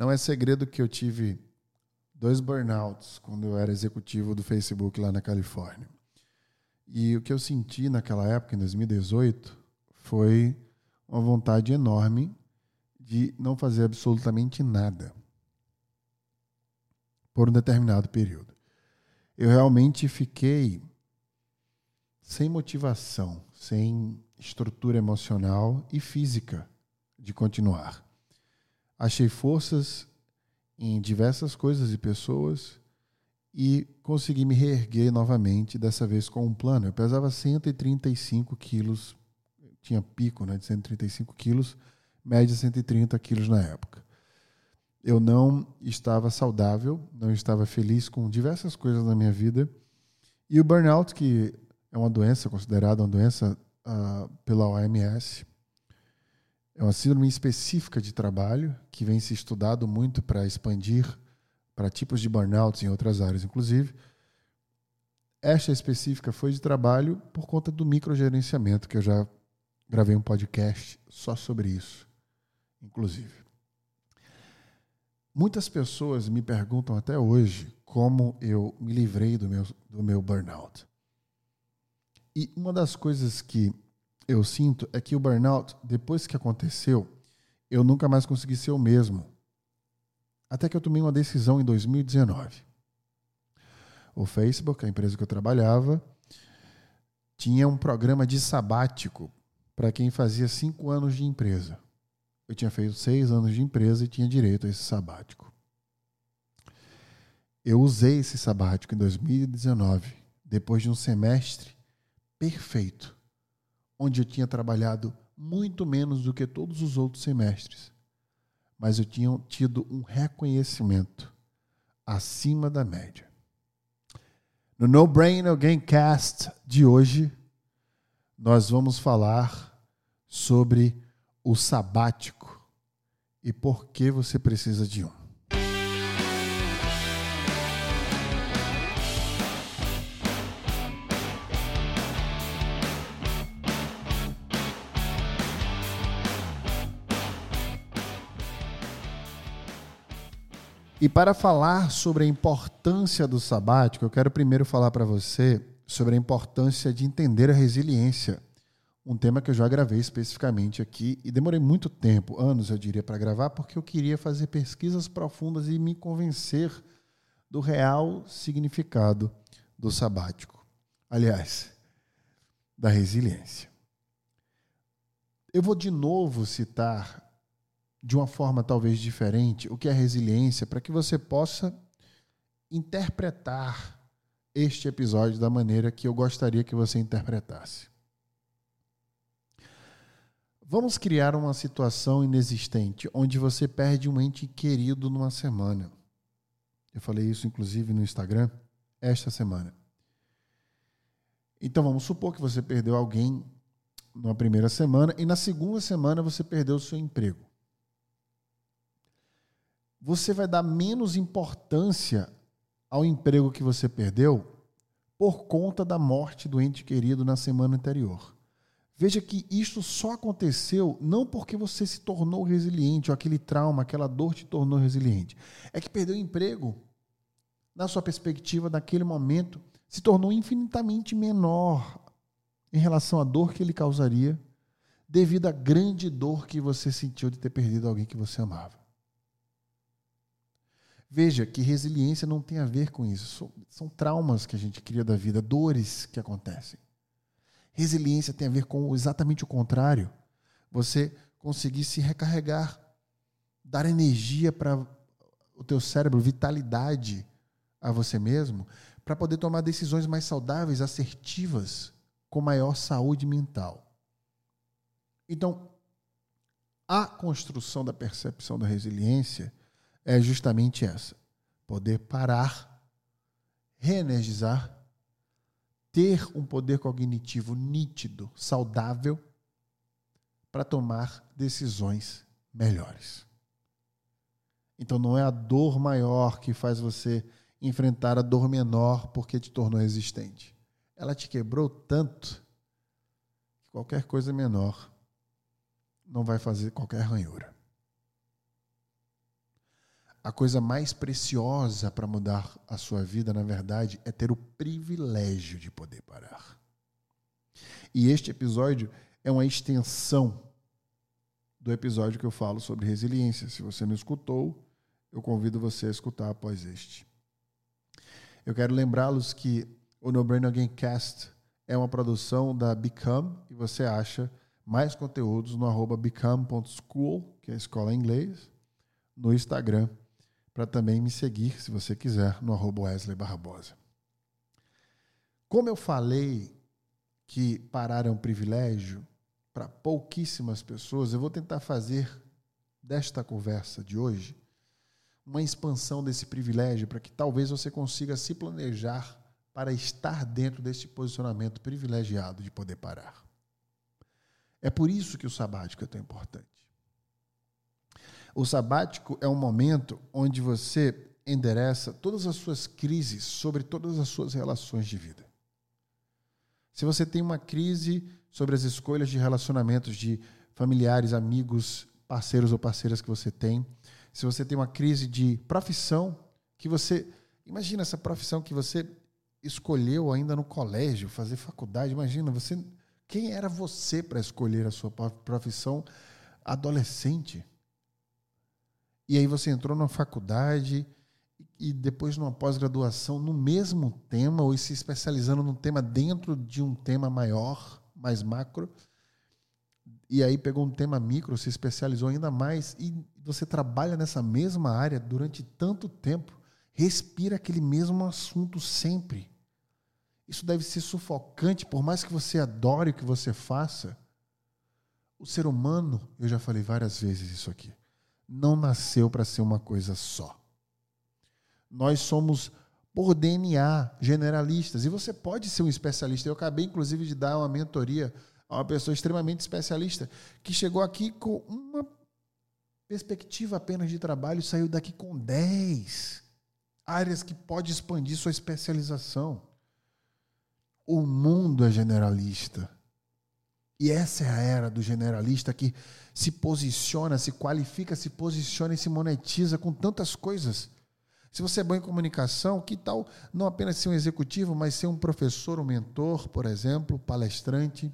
Não é segredo que eu tive dois burnouts quando eu era executivo do Facebook lá na Califórnia. E o que eu senti naquela época, em 2018, foi uma vontade enorme de não fazer absolutamente nada por um determinado período. Eu realmente fiquei sem motivação, sem estrutura emocional e física de continuar. Achei forças em diversas coisas e pessoas e consegui me reerguer novamente, dessa vez com um plano. Eu pesava 135 quilos, tinha pico né, de 135 quilos, média 130 quilos na época. Eu não estava saudável, não estava feliz com diversas coisas na minha vida. E o burnout, que é uma doença considerada uma doença uh, pela OMS, é uma síndrome específica de trabalho que vem se estudado muito para expandir para tipos de burnouts em outras áreas, inclusive. Esta específica foi de trabalho por conta do microgerenciamento, que eu já gravei um podcast só sobre isso, inclusive. Muitas pessoas me perguntam até hoje como eu me livrei do meu, do meu burnout. E uma das coisas que eu sinto é que o burnout, depois que aconteceu, eu nunca mais consegui ser o mesmo. Até que eu tomei uma decisão em 2019. O Facebook, a empresa que eu trabalhava, tinha um programa de sabático para quem fazia cinco anos de empresa. Eu tinha feito seis anos de empresa e tinha direito a esse sabático. Eu usei esse sabático em 2019, depois de um semestre perfeito, onde eu tinha trabalhado muito menos do que todos os outros semestres mas eu tinha tido um reconhecimento acima da média. No No Brain No Gamecast de hoje, nós vamos falar sobre o sabático e por que você precisa de um. E para falar sobre a importância do sabático, eu quero primeiro falar para você sobre a importância de entender a resiliência. Um tema que eu já gravei especificamente aqui e demorei muito tempo, anos eu diria, para gravar, porque eu queria fazer pesquisas profundas e me convencer do real significado do sabático. Aliás, da resiliência. Eu vou de novo citar de uma forma talvez diferente o que é resiliência, para que você possa interpretar este episódio da maneira que eu gostaria que você interpretasse. Vamos criar uma situação inexistente onde você perde um ente querido numa semana. Eu falei isso inclusive no Instagram esta semana. Então vamos supor que você perdeu alguém numa primeira semana e na segunda semana você perdeu o seu emprego você vai dar menos importância ao emprego que você perdeu por conta da morte do ente querido na semana anterior. Veja que isto só aconteceu não porque você se tornou resiliente, ou aquele trauma, aquela dor te tornou resiliente. É que perdeu o emprego, na sua perspectiva, naquele momento, se tornou infinitamente menor em relação à dor que ele causaria, devido à grande dor que você sentiu de ter perdido alguém que você amava. Veja que resiliência não tem a ver com isso. São traumas que a gente cria da vida, dores que acontecem. Resiliência tem a ver com exatamente o contrário. Você conseguir se recarregar, dar energia para o teu cérebro, vitalidade a você mesmo, para poder tomar decisões mais saudáveis, assertivas, com maior saúde mental. Então, a construção da percepção da resiliência é justamente essa: poder parar, reenergizar, ter um poder cognitivo nítido, saudável, para tomar decisões melhores. Então não é a dor maior que faz você enfrentar a dor menor porque te tornou resistente. Ela te quebrou tanto que qualquer coisa menor não vai fazer qualquer ranhura. A coisa mais preciosa para mudar a sua vida, na verdade, é ter o privilégio de poder parar. E este episódio é uma extensão do episódio que eu falo sobre resiliência. Se você não escutou, eu convido você a escutar após este. Eu quero lembrá-los que o No Brain Again Cast é uma produção da Become e você acha mais conteúdos no become.school, que é a escola em inglês, no Instagram para também me seguir, se você quiser, no arroba Wesley Barbosa. Como eu falei que parar é um privilégio para pouquíssimas pessoas, eu vou tentar fazer desta conversa de hoje uma expansão desse privilégio para que talvez você consiga se planejar para estar dentro desse posicionamento privilegiado de poder parar. É por isso que o sabático é tão importante. O sabático é um momento onde você endereça todas as suas crises sobre todas as suas relações de vida. Se você tem uma crise sobre as escolhas de relacionamentos de familiares, amigos, parceiros ou parceiras que você tem, se você tem uma crise de profissão que você imagina essa profissão que você escolheu ainda no colégio, fazer faculdade, imagina você quem era você para escolher a sua profissão adolescente? E aí você entrou na faculdade e depois numa pós-graduação no mesmo tema ou se especializando num tema dentro de um tema maior, mais macro. E aí pegou um tema micro, se especializou ainda mais e você trabalha nessa mesma área durante tanto tempo, respira aquele mesmo assunto sempre. Isso deve ser sufocante, por mais que você adore o que você faça. O ser humano, eu já falei várias vezes isso aqui não nasceu para ser uma coisa só. Nós somos, por DNA, generalistas. E você pode ser um especialista. Eu acabei, inclusive, de dar uma mentoria a uma pessoa extremamente especialista que chegou aqui com uma perspectiva apenas de trabalho e saiu daqui com 10 áreas que pode expandir sua especialização. O mundo é generalista. E essa é a era do generalista que se posiciona, se qualifica, se posiciona e se monetiza com tantas coisas. Se você é bom em comunicação, que tal não apenas ser um executivo, mas ser um professor, um mentor, por exemplo, palestrante?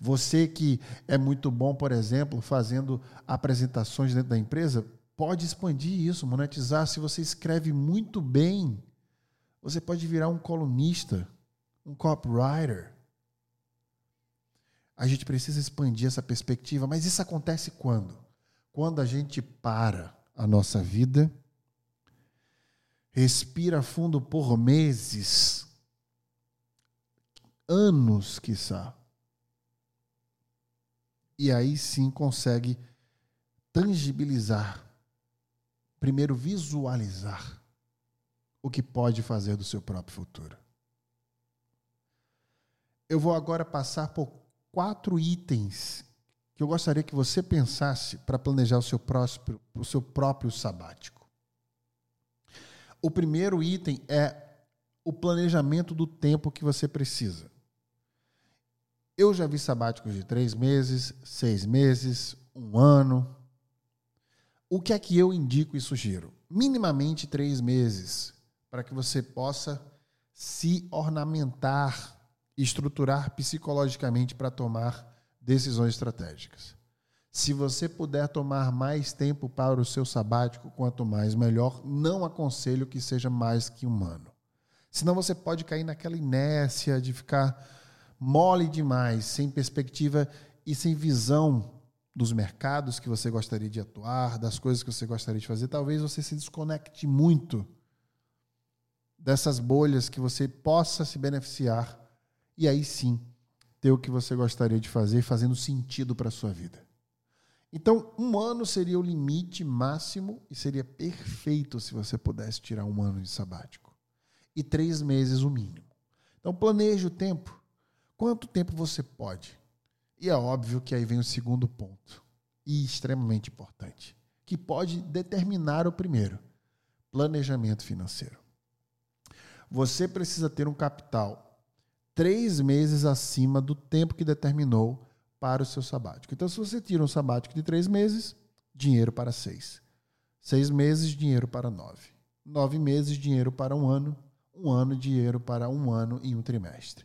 Você que é muito bom, por exemplo, fazendo apresentações dentro da empresa, pode expandir isso, monetizar. Se você escreve muito bem, você pode virar um colunista, um copywriter. A gente precisa expandir essa perspectiva, mas isso acontece quando? Quando a gente para a nossa vida, respira fundo por meses, anos, quiçá, e aí sim consegue tangibilizar, primeiro visualizar o que pode fazer do seu próprio futuro. Eu vou agora passar por quatro itens que eu gostaria que você pensasse para planejar o seu, próximo, o seu próprio sabático. O primeiro item é o planejamento do tempo que você precisa. Eu já vi sabáticos de três meses, seis meses, um ano. O que é que eu indico e sugiro? Minimamente três meses, para que você possa se ornamentar estruturar psicologicamente para tomar decisões estratégicas. Se você puder tomar mais tempo para o seu sabático, quanto mais melhor, não aconselho que seja mais que um ano. Senão você pode cair naquela inércia de ficar mole demais, sem perspectiva e sem visão dos mercados que você gostaria de atuar, das coisas que você gostaria de fazer. Talvez você se desconecte muito dessas bolhas que você possa se beneficiar e aí sim ter o que você gostaria de fazer fazendo sentido para a sua vida. Então, um ano seria o limite máximo e seria perfeito se você pudesse tirar um ano de sabático. E três meses o mínimo. Então, planeje o tempo. Quanto tempo você pode? E é óbvio que aí vem o segundo ponto, e extremamente importante, que pode determinar o primeiro: planejamento financeiro. Você precisa ter um capital três meses acima do tempo que determinou para o seu sabático. Então, se você tira um sabático de três meses, dinheiro para seis. Seis meses, dinheiro para nove. Nove meses, dinheiro para um ano. Um ano, dinheiro para um ano em um trimestre.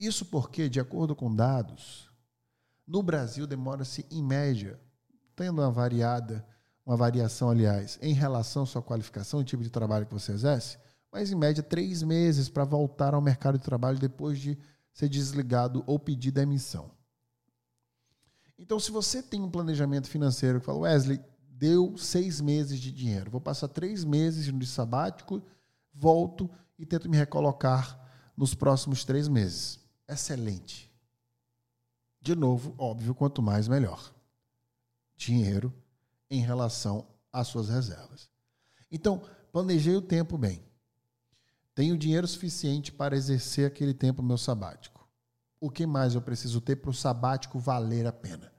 Isso porque, de acordo com dados, no Brasil demora-se, em média, tendo uma variada, uma variação, aliás, em relação à sua qualificação e tipo de trabalho que você exerce, mas em média três meses para voltar ao mercado de trabalho depois de ser desligado ou pedir demissão. Então, se você tem um planejamento financeiro que fala, Wesley, deu seis meses de dinheiro, vou passar três meses no sabático, volto e tento me recolocar nos próximos três meses. Excelente. De novo, óbvio, quanto mais melhor. Dinheiro em relação às suas reservas. Então, planejei o tempo bem. Tenho dinheiro suficiente para exercer aquele tempo meu sabático. O que mais eu preciso ter para o sabático valer a pena?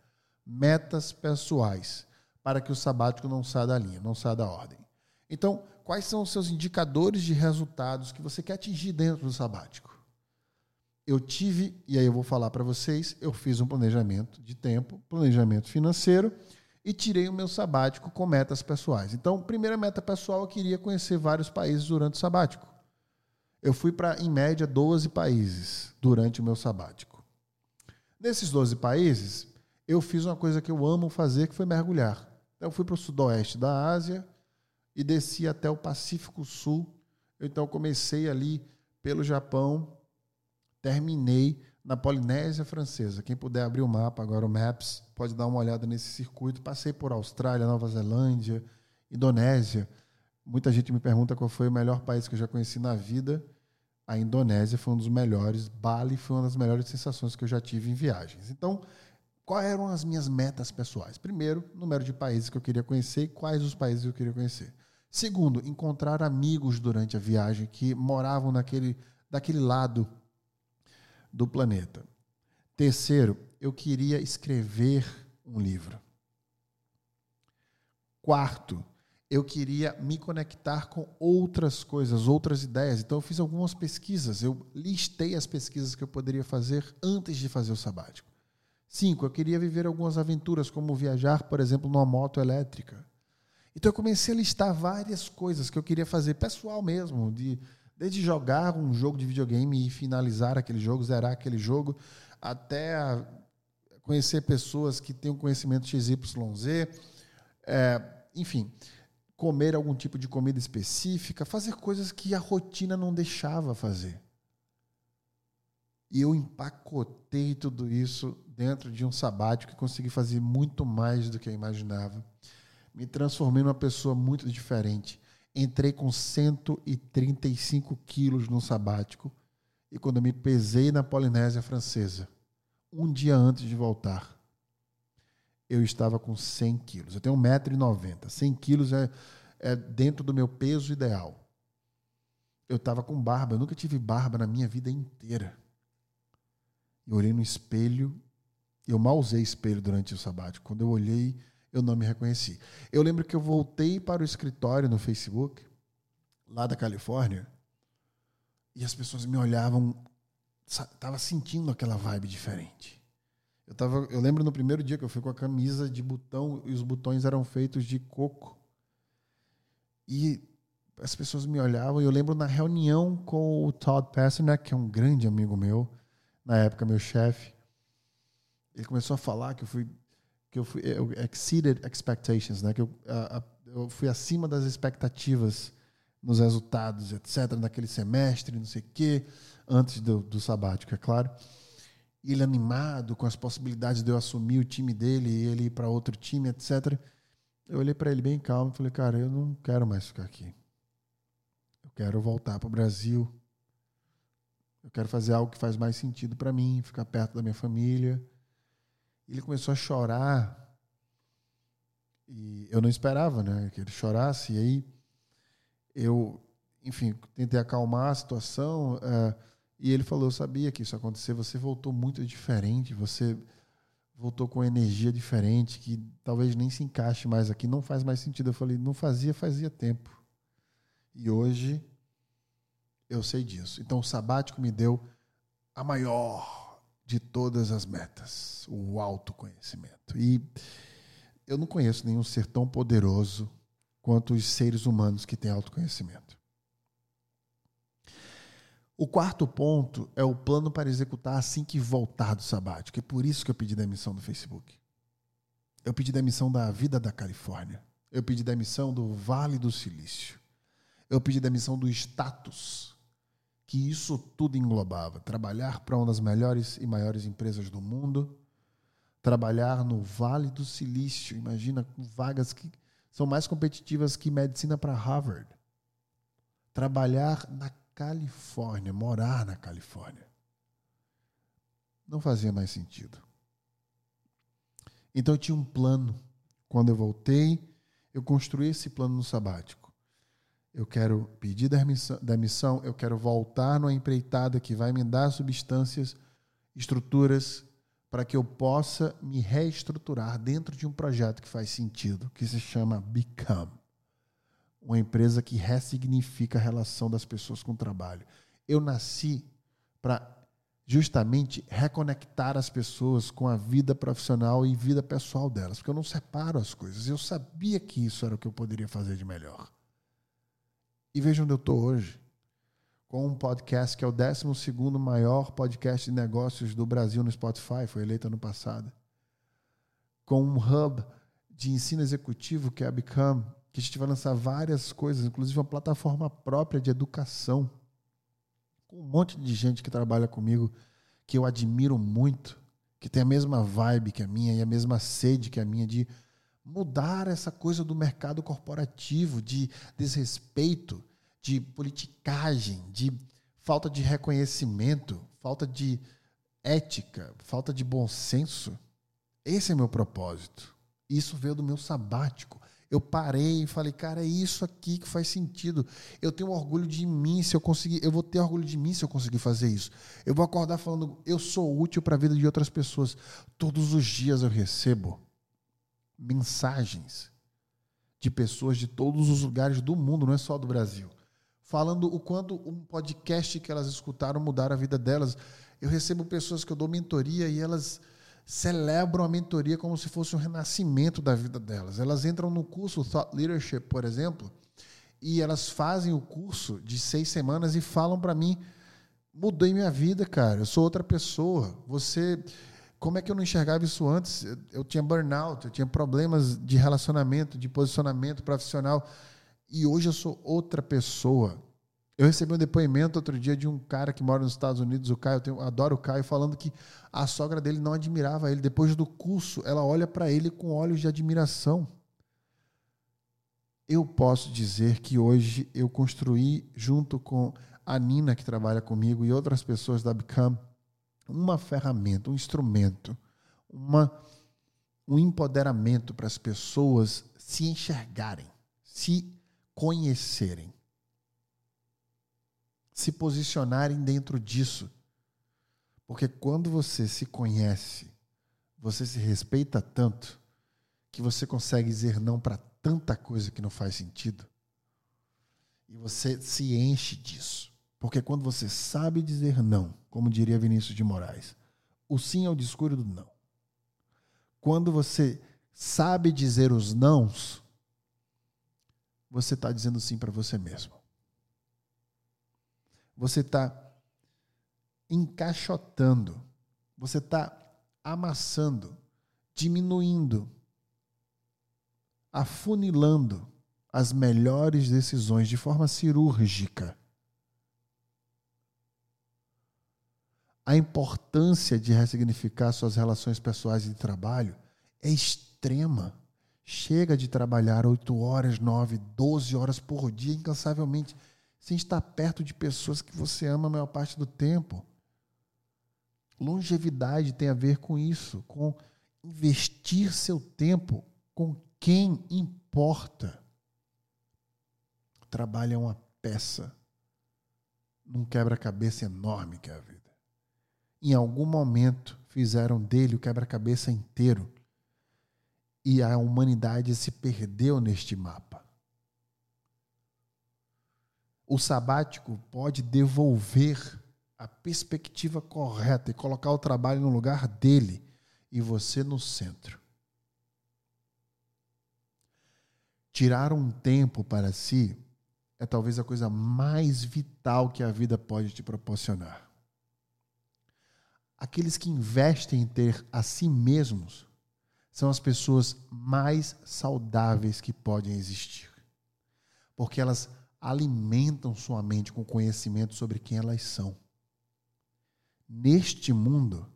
Metas pessoais para que o sabático não saia da linha, não saia da ordem. Então, quais são os seus indicadores de resultados que você quer atingir dentro do sabático? Eu tive, e aí eu vou falar para vocês, eu fiz um planejamento de tempo, planejamento financeiro e tirei o meu sabático com metas pessoais. Então, primeira meta pessoal, eu queria conhecer vários países durante o sabático. Eu fui para, em média, 12 países durante o meu sabático. Nesses 12 países, eu fiz uma coisa que eu amo fazer, que foi mergulhar. Então, eu fui para o sudoeste da Ásia e desci até o Pacífico Sul. Então, comecei ali pelo Japão, terminei na Polinésia Francesa. Quem puder abrir o mapa agora, o Maps, pode dar uma olhada nesse circuito. Passei por Austrália, Nova Zelândia, Indonésia. Muita gente me pergunta qual foi o melhor país que eu já conheci na vida. A Indonésia foi um dos melhores. Bali foi uma das melhores sensações que eu já tive em viagens. Então, quais eram as minhas metas pessoais? Primeiro, número de países que eu queria conhecer e quais os países que eu queria conhecer. Segundo, encontrar amigos durante a viagem que moravam naquele, daquele lado do planeta. Terceiro, eu queria escrever um livro. Quarto, eu queria me conectar com outras coisas, outras ideias. Então eu fiz algumas pesquisas, eu listei as pesquisas que eu poderia fazer antes de fazer o sabático. Cinco, eu queria viver algumas aventuras, como viajar, por exemplo, numa moto elétrica. Então eu comecei a listar várias coisas que eu queria fazer, pessoal mesmo, de, desde jogar um jogo de videogame e finalizar aquele jogo, zerar aquele jogo, até conhecer pessoas que têm um conhecimento XYZ, é, enfim comer algum tipo de comida específica, fazer coisas que a rotina não deixava fazer. E eu empacotei tudo isso dentro de um sabático e consegui fazer muito mais do que eu imaginava. Me transformei numa pessoa muito diferente. Entrei com 135 quilos no sabático e quando me pesei na Polinésia Francesa, um dia antes de voltar, eu estava com 100 quilos. Eu tenho 1,90m. 100 quilos é, é dentro do meu peso ideal. Eu estava com barba. Eu nunca tive barba na minha vida inteira. Eu olhei no espelho. Eu mal usei espelho durante o sabático. Quando eu olhei, eu não me reconheci. Eu lembro que eu voltei para o escritório no Facebook, lá da Califórnia, e as pessoas me olhavam, estava sentindo aquela vibe diferente. Eu, tava, eu lembro no primeiro dia que eu fui com a camisa de botão e os botões eram feitos de coco. E as pessoas me olhavam. E eu lembro na reunião com o Todd Pasternak, que é um grande amigo meu, na época meu chefe. Ele começou a falar que eu fui que eu fui eu exceeded expectations, né? Que eu, a, a, eu fui acima das expectativas nos resultados, etc. Naquele semestre, não sei o quê, antes do, do sabático, é claro ele animado com as possibilidades de eu assumir o time dele e ele ir para outro time, etc. Eu olhei para ele bem calmo e falei, cara, eu não quero mais ficar aqui. Eu quero voltar para o Brasil. Eu quero fazer algo que faz mais sentido para mim, ficar perto da minha família. Ele começou a chorar e eu não esperava, né, que ele chorasse. E aí eu, enfim, tentei acalmar a situação. Uh, e ele falou: Eu sabia que isso ia acontecer. Você voltou muito diferente. Você voltou com energia diferente, que talvez nem se encaixe mais aqui. Não faz mais sentido. Eu falei: Não fazia, fazia tempo. E hoje eu sei disso. Então o sabático me deu a maior de todas as metas: o autoconhecimento. E eu não conheço nenhum ser tão poderoso quanto os seres humanos que têm autoconhecimento. O quarto ponto é o plano para executar assim que voltar do sabático. É por isso que eu pedi demissão do Facebook. Eu pedi demissão da vida da Califórnia. Eu pedi demissão do Vale do Silício. Eu pedi demissão do status que isso tudo englobava. Trabalhar para uma das melhores e maiores empresas do mundo, trabalhar no Vale do Silício. Imagina vagas que são mais competitivas que medicina para Harvard. Trabalhar na Califórnia, morar na Califórnia. Não fazia mais sentido. Então eu tinha um plano. Quando eu voltei, eu construí esse plano no sabático. Eu quero pedir demissão, eu quero voltar numa empreitada que vai me dar substâncias, estruturas, para que eu possa me reestruturar dentro de um projeto que faz sentido, que se chama Become uma empresa que ressignifica a relação das pessoas com o trabalho. Eu nasci para justamente reconectar as pessoas com a vida profissional e vida pessoal delas, porque eu não separo as coisas. Eu sabia que isso era o que eu poderia fazer de melhor. E veja onde eu estou hoje, com um podcast que é o 12 maior podcast de negócios do Brasil no Spotify, foi eleito ano passado. Com um hub de ensino executivo que é a Become, que a gente vai lançar várias coisas, inclusive uma plataforma própria de educação, com um monte de gente que trabalha comigo, que eu admiro muito, que tem a mesma vibe que a minha e a mesma sede que a minha de mudar essa coisa do mercado corporativo, de desrespeito, de politicagem, de falta de reconhecimento, falta de ética, falta de bom senso. Esse é meu propósito. Isso veio do meu sabático. Eu parei e falei, cara, é isso aqui que faz sentido. Eu tenho orgulho de mim se eu conseguir. Eu vou ter orgulho de mim se eu conseguir fazer isso. Eu vou acordar falando, eu sou útil para a vida de outras pessoas. Todos os dias eu recebo mensagens de pessoas de todos os lugares do mundo, não é só do Brasil, falando o quanto um podcast que elas escutaram mudaram a vida delas. Eu recebo pessoas que eu dou mentoria e elas celebram a mentoria como se fosse um renascimento da vida delas. Elas entram no curso Thought Leadership, por exemplo, e elas fazem o curso de seis semanas e falam para mim: mudei minha vida, cara. Eu sou outra pessoa. Você, como é que eu não enxergava isso antes? Eu tinha burnout, eu tinha problemas de relacionamento, de posicionamento profissional, e hoje eu sou outra pessoa. Eu recebi um depoimento outro dia de um cara que mora nos Estados Unidos, o Caio, eu tenho, adoro o Caio, falando que a sogra dele não admirava ele. Depois do curso, ela olha para ele com olhos de admiração. Eu posso dizer que hoje eu construí, junto com a Nina, que trabalha comigo, e outras pessoas da Become, uma ferramenta, um instrumento, uma, um empoderamento para as pessoas se enxergarem, se conhecerem se posicionarem dentro disso. Porque quando você se conhece, você se respeita tanto que você consegue dizer não para tanta coisa que não faz sentido. E você se enche disso. Porque quando você sabe dizer não, como diria Vinícius de Moraes, o sim é o discurso do não. Quando você sabe dizer os nãos, você está dizendo sim para você mesmo você está encaixotando, você está amassando, diminuindo, afunilando as melhores decisões de forma cirúrgica. A importância de ressignificar suas relações pessoais e de trabalho é extrema. Chega de trabalhar 8 horas, 9, 12 horas por dia incansavelmente sem estar perto de pessoas que você ama a maior parte do tempo. Longevidade tem a ver com isso, com investir seu tempo com quem importa. O trabalho é uma peça num quebra-cabeça enorme que é a vida. Em algum momento fizeram dele o quebra-cabeça inteiro e a humanidade se perdeu neste mapa o sabático pode devolver a perspectiva correta e colocar o trabalho no lugar dele e você no centro. tirar um tempo para si é talvez a coisa mais vital que a vida pode te proporcionar. Aqueles que investem em ter a si mesmos são as pessoas mais saudáveis que podem existir. Porque elas alimentam sua mente com conhecimento sobre quem elas são. Neste mundo,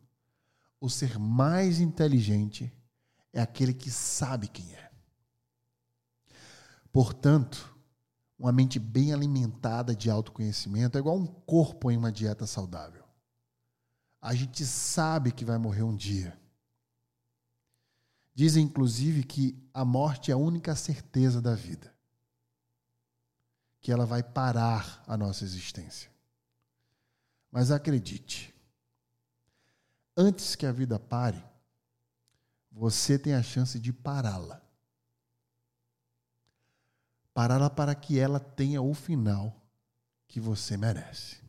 o ser mais inteligente é aquele que sabe quem é. Portanto, uma mente bem alimentada de autoconhecimento é igual um corpo em uma dieta saudável. A gente sabe que vai morrer um dia. Dizem, inclusive, que a morte é a única certeza da vida. Que ela vai parar a nossa existência. Mas acredite, antes que a vida pare, você tem a chance de pará-la pará-la para que ela tenha o final que você merece.